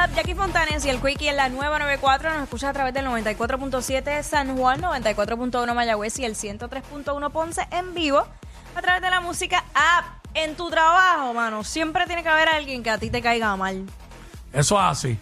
WhatsApp. Jackie Fontanes y el Quickie en la nueva 94 nos escucha a través del 94.7 San Juan, 94.1 Mayagüez y el 103.1 Ponce en vivo a través de la música app. En tu trabajo, mano, siempre tiene que haber alguien que a ti te caiga mal. Eso es así.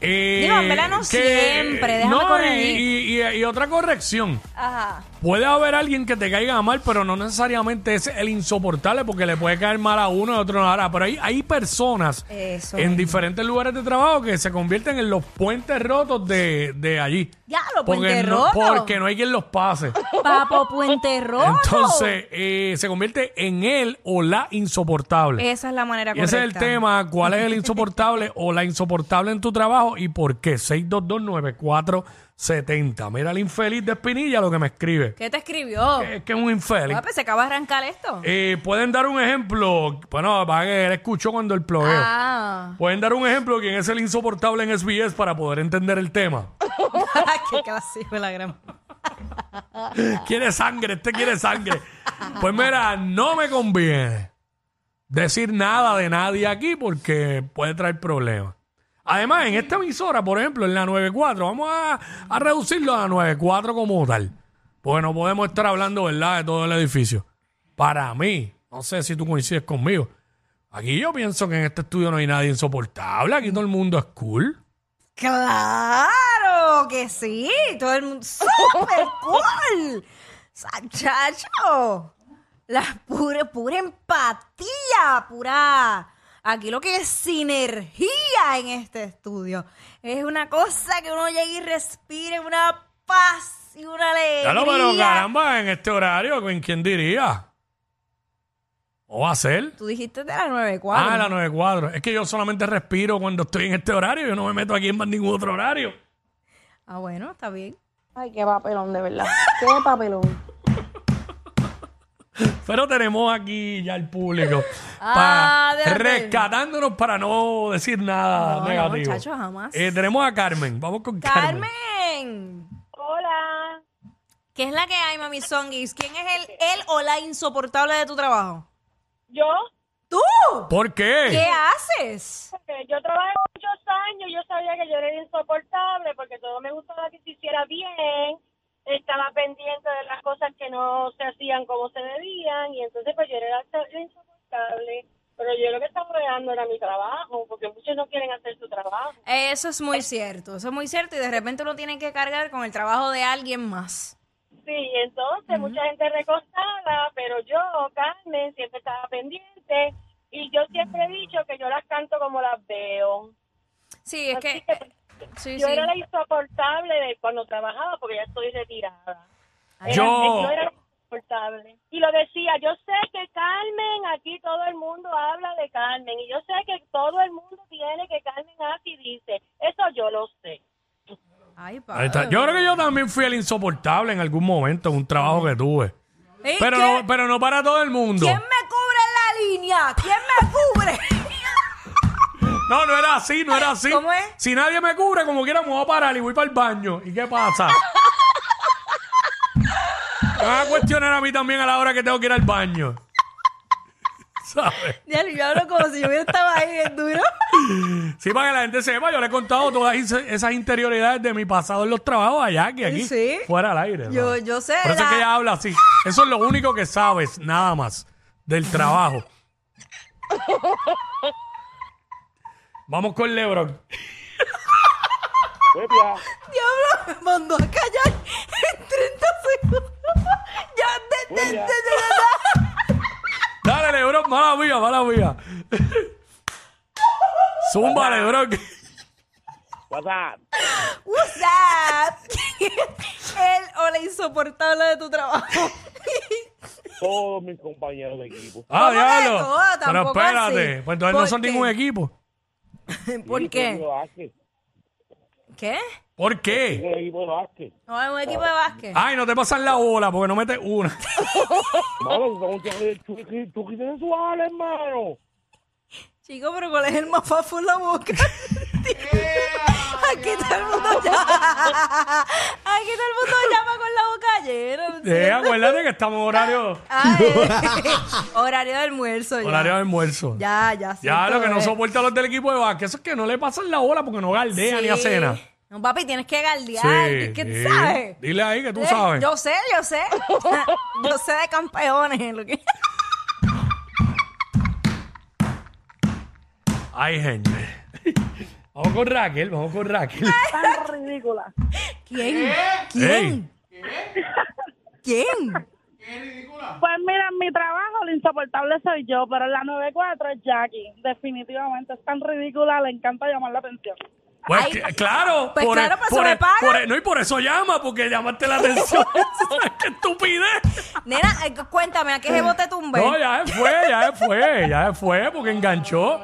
Eh, Digo, en verdad no siempre, déjame no, y- corregir. y, y- y otra corrección. Ajá. Puede haber alguien que te caiga mal, pero no necesariamente es el insoportable porque le puede caer mal a uno y a otro no hará. Pero hay, hay personas Eso en mismo. diferentes lugares de trabajo que se convierten en los puentes rotos de, de allí. Ya, los porque puentes no, rotos. Porque no hay quien los pase. Papo Puente Rojo. Entonces, eh, se convierte en él o la insoportable. Esa es la manera correcta. ese es el tema, cuál es el insoportable o la insoportable en tu trabajo y por qué. 6229470. Mira el infeliz de Espinilla lo que me escribe. ¿Qué te escribió? Es que es un infeliz. Ah, pues se acaba de arrancar esto. Eh, Pueden dar un ejemplo. Bueno, para que él escuchó cuando el ploveo. Ah. Pueden dar un ejemplo de quién es el insoportable en SBS para poder entender el tema. Qué clásico la gran. quiere sangre, este quiere sangre. Pues mira, no me conviene decir nada de nadie aquí porque puede traer problemas. Además, en esta emisora, por ejemplo, en la 94, vamos a, a reducirlo a la 94 como tal. Porque no podemos estar hablando, ¿verdad?, de todo el edificio. Para mí, no sé si tú coincides conmigo. Aquí yo pienso que en este estudio no hay nadie insoportable. Aquí todo el mundo es cool. Claro que sí. Todo el mundo. ¡Súper cool! Chacho. La pura, pura empatía, pura. Aquí lo que es sinergia en este estudio. Es una cosa que uno llega y respire una paz y una alegría. Claro, pero caramba, en este horario, ¿en quién diría? ¿O va a ser? Tú dijiste de la 94. Ah, la 94. Es que yo solamente respiro cuando estoy en este horario. Yo no me meto aquí en más ningún otro horario. Ah, bueno, está bien. Ay, qué papelón, de verdad. Qué papelón. Pero tenemos aquí ya el público Ah, pa- rescatándonos para no decir nada No, no, negativo. muchacho, jamás. Eh, tenemos a Carmen. Vamos con Carmen. Carmen. Hola. ¿Qué es la que hay, mami Songis? ¿Quién es el, el o la insoportable de tu trabajo? Yo, ¡Tú! ¿Por qué? ¿Qué haces? porque yo trabajé muchos años, yo sabía que yo era insoportable porque todo me gustaba que se hiciera bien, estaba pendiente de las cosas que no se hacían como se debían y entonces pues yo era la insoportable. Pero yo lo que estaba dejando era mi trabajo, porque muchos no quieren hacer su trabajo. Eso es muy cierto, eso es muy cierto y de repente uno tiene que cargar con el trabajo de alguien más. Sí, entonces mucha gente recostada, pero yo, Carmen, siempre estaba pendiente y yo siempre he dicho que yo las canto como las veo. Sí, es que... que Sí, yo sí. era la insoportable de cuando trabajaba porque ya estoy retirada. Era- Yo- yo era la insoportable. Y lo decía, yo sé que Carmen, aquí todo el mundo habla de Carmen y yo sé que todo el mundo tiene que Carmen hace y dice, eso yo lo sé. Ay, Ahí está. padre. Yo creo que yo también fui el insoportable en algún momento en un trabajo que tuve. ¿Y Pero qué? no, pero no para todo el mundo. ¿Quién me cubre la línea? ¿Quién me cubre? No, no era así, no era así. ¿Cómo es? Si nadie me cubre, como quiera, me voy a parar y voy para el baño. ¿Y qué pasa? me van a cuestionar a mí también a la hora que tengo que ir al baño. ¿Sabes? Ya, yo hablo como si yo hubiera estado ahí en duro. Sí, para que la gente sepa, yo le he contado todas esas interioridades de mi pasado en los trabajos allá, que aquí, Sí. fuera al aire. Yo, yo sé. Por eso es la- que ella habla así. Eso es lo único que sabes, nada más, del trabajo. Vamos con Lebron. Diablo, me mandó a callar en 30 segundos. Ya, de, de, de, de verdad. Dale, Lebron, mala mía, mala mía. Zumba, Lebron. What's up? What's up? El o la insoportable de tu trabajo. Todos mis compañeros de equipo. Ah, ¿Cómo de diablo. todo? Pero espérate, así. pues entonces no ¿Por son qué? ningún equipo. ¿Por Sí, qué? Un equipo de básquet. ¿Qué? ¿Por qué? Un equipo de básquet. No, es un equipo de básquet. Ay, no te pasan la bola porque no metes una. Mano, chuquis chuquis sensuales, hermano. Chico, pero ¿cuál es el más fafo en la boca? Aquí todo el mundo llama. Aquí todo el mundo llama llena. Eh, acuérdate que estamos en horario, Ay, horario de almuerzo. Ya, horario de almuerzo. ya. Ya, Ya siento lo que no soporta a los del equipo de básquet, eso es que no le pasan la bola porque no galdean ni a cena. No, papi, tienes que galdear. Sí, ¿Qué sí. sabes? Dile ahí que tú Eh, sabes. Yo sé, yo sé. yo sé de campeones. lo que- Ay, gente. Vamos con Raquel, vamos con Raquel. Tan ridícula. ¿Quién? ¿Quién? ¿Quién? Pues mira, en mi trabajo lo insoportable soy yo, pero en la 94 es Jackie. Definitivamente es tan ridícula, le encanta llamar la atención. Pues Ay, que- claro, pues por, claro, pues por, se me paga. por- no, y por eso llama, porque llamaste la atención. ¡Qué estupidez! Nena, eh, cuéntame, ¿a qué se te tumbé? No, ya se fue, ya se fue, ya se fue, porque enganchó.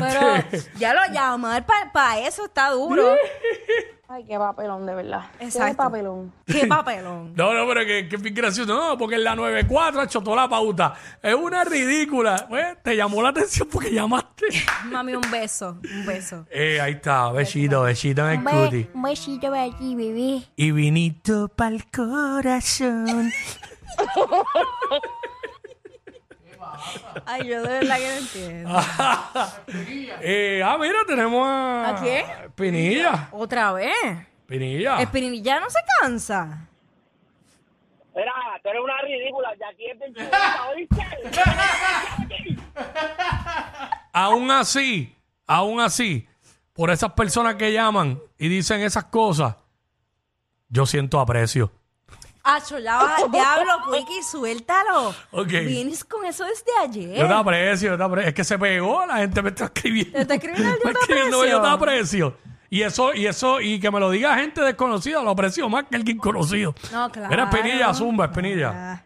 Pero Este, ya lo llamar para eso está duro. Ay, qué papelón, de verdad. Exacto. Qué papelón. Qué papelón. no, no, pero que, que bien gracioso. No, porque en la 94 ha hecho toda la pauta. Es una ridícula. Pues, te llamó la atención porque llamaste. Mami, un beso, un beso. Eh, ahí está, besito, besito en el cuti. Un besito para ti, bebé. Y vinito pa'l corazón. Ay, yo de verdad que no entiendo. Eh, ah, mira, tenemos a... ¿A quién? Pinilla. Otra vez. Pinilla. Espinilla no se cansa. Mira, tú eres una ridícula, Jackie es bien chulita, ¿oíste? Aún así, aún así, por esas personas que llaman y dicen esas cosas, yo siento aprecio. Acho, ya va, diablo, Quickie, suéltalo. Ok. Vienes con eso desde ayer. Yo te aprecio, yo te aprecio. Es que se pegó, la gente me está escribiendo. ¿Te está escribiendo yo te escribiendo, aprecio? yo te aprecio. Y eso, y eso, y que me lo diga gente desconocida, lo aprecio más que alguien conocido. No, claro. Mira, Espinilla, Zumba, Espinilla. Ah.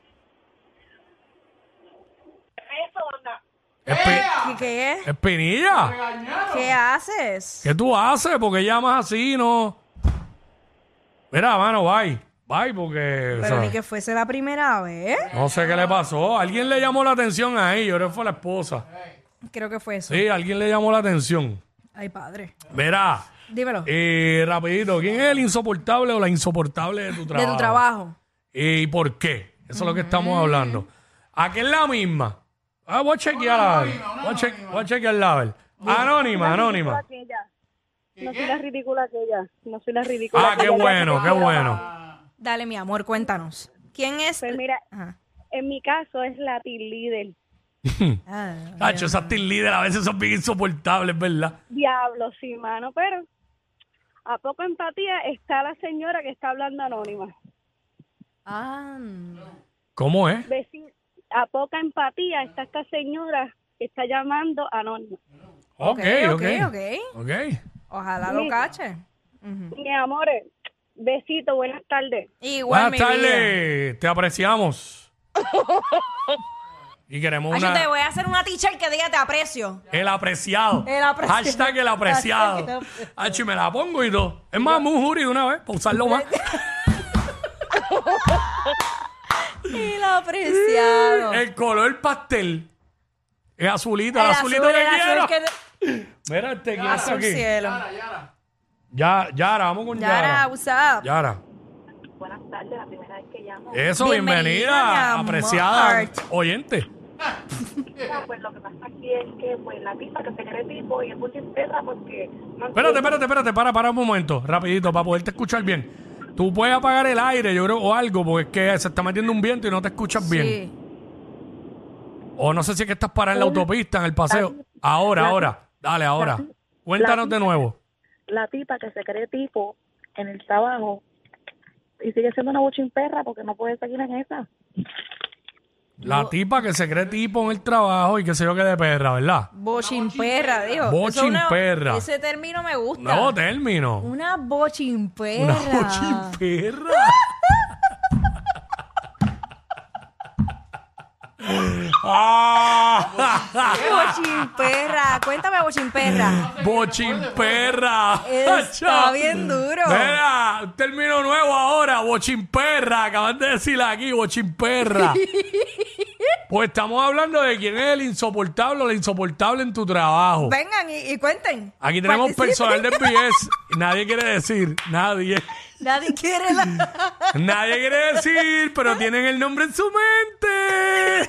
Espi- ¿Qué, qué es? Espinilla, ¿Qué haces? ¿qué tú haces? Porque llamas así, no. Mira, mano, bye. Bye, porque. o Pero sea, ni que fuese la primera vez. No sé qué le pasó. Alguien le llamó la atención ahí. Yo creo que fue la esposa. Creo que fue eso. Sí, alguien le llamó la atención. Ay, padre. Verá, Dímelo. eh, rapidito, ¿quién es el insoportable o la insoportable de tu de trabajo? tu trabajo. ¿Y por qué? Eso es lo que estamos hablando. ¿A qué es la misma? Ah, voy a chequear a ver. Voy a, che- voy a chequearla a ver. Anónima, anónima. No soy la ridícula que ella. No soy la ridícula Ah, qué bueno, qué bueno. Dale, mi amor, cuéntanos. ¿Quién es? Pues mira, Ajá. en mi caso es la team líder. Ah, Tacho, esas team leader a veces son bien insoportables, ¿verdad? Diablo, sí, mano, pero a poco empatía está la señora que está hablando anónima. ah, ¿Cómo es? A poca empatía está esta señora que está llamando anónima. Ok, ok. ok, ok. Ok. Ojalá lo cache. Mi amores, besito, buenas tardes. Igual, Buenas mi vida. tardes, te apreciamos. Y queremos Ay, yo una, te voy a hacer una teacher que diga te aprecio. el apreciado. El apreciado. Hashtag el apreciado. Hashtag el apreciado. Y me la pongo y todo. Es más, un jury de una vez, para usarlo más. El apreciado. El color pastel. Es azulito, el, El azulito azul, que el azul quiero. que- Mira este, ¿quién está Azul aquí? cielo. Ya, Yara, vamos con Yara, Yara. what's up? Yara. Buenas tardes, la primera vez que llamo. Eso, Bienvenida, bienvenida, mi amor. apreciada oyente. Pues lo que pasa aquí es que pues la tipa que se cree tipo y es muy perra porque... No Espérate, espérate, espérate, para, para un momento, rapidito, para poderte escuchar bien. Tú puedes apagar el aire, yo creo, o algo, porque es que se está metiendo un viento y no te escuchas bien. Sí. O no sé si es que estás parada en la autopista, en el paseo. Ahora, ahora. Dale, ahora. Cuéntanos de nuevo. La tipa que se cree tipo en el trabajo y sigue siendo una perra porque no puede seguir en esa. La tipa que se cree tipo en el trabajo y que se yo que de perra, ¿verdad? Eso es una- Bochimperra. Ese término me gusta. Nuevo término. Una bochimperra. Una bochimperra. ah, Bochimperra. Cuéntame, bochimperra. bochimperra. Está bien duro. Mira, un término nuevo ahora, bochimperra. Acaban de decir aquí, bochimperra. Pues estamos hablando de quién es el insoportable o la insoportable en tu trabajo. Vengan y, y cuenten. Aquí tenemos Participen. personal de y nadie quiere decir, nadie. Nadie quiere la... Nadie quiere decir, pero tienen el nombre en su mente.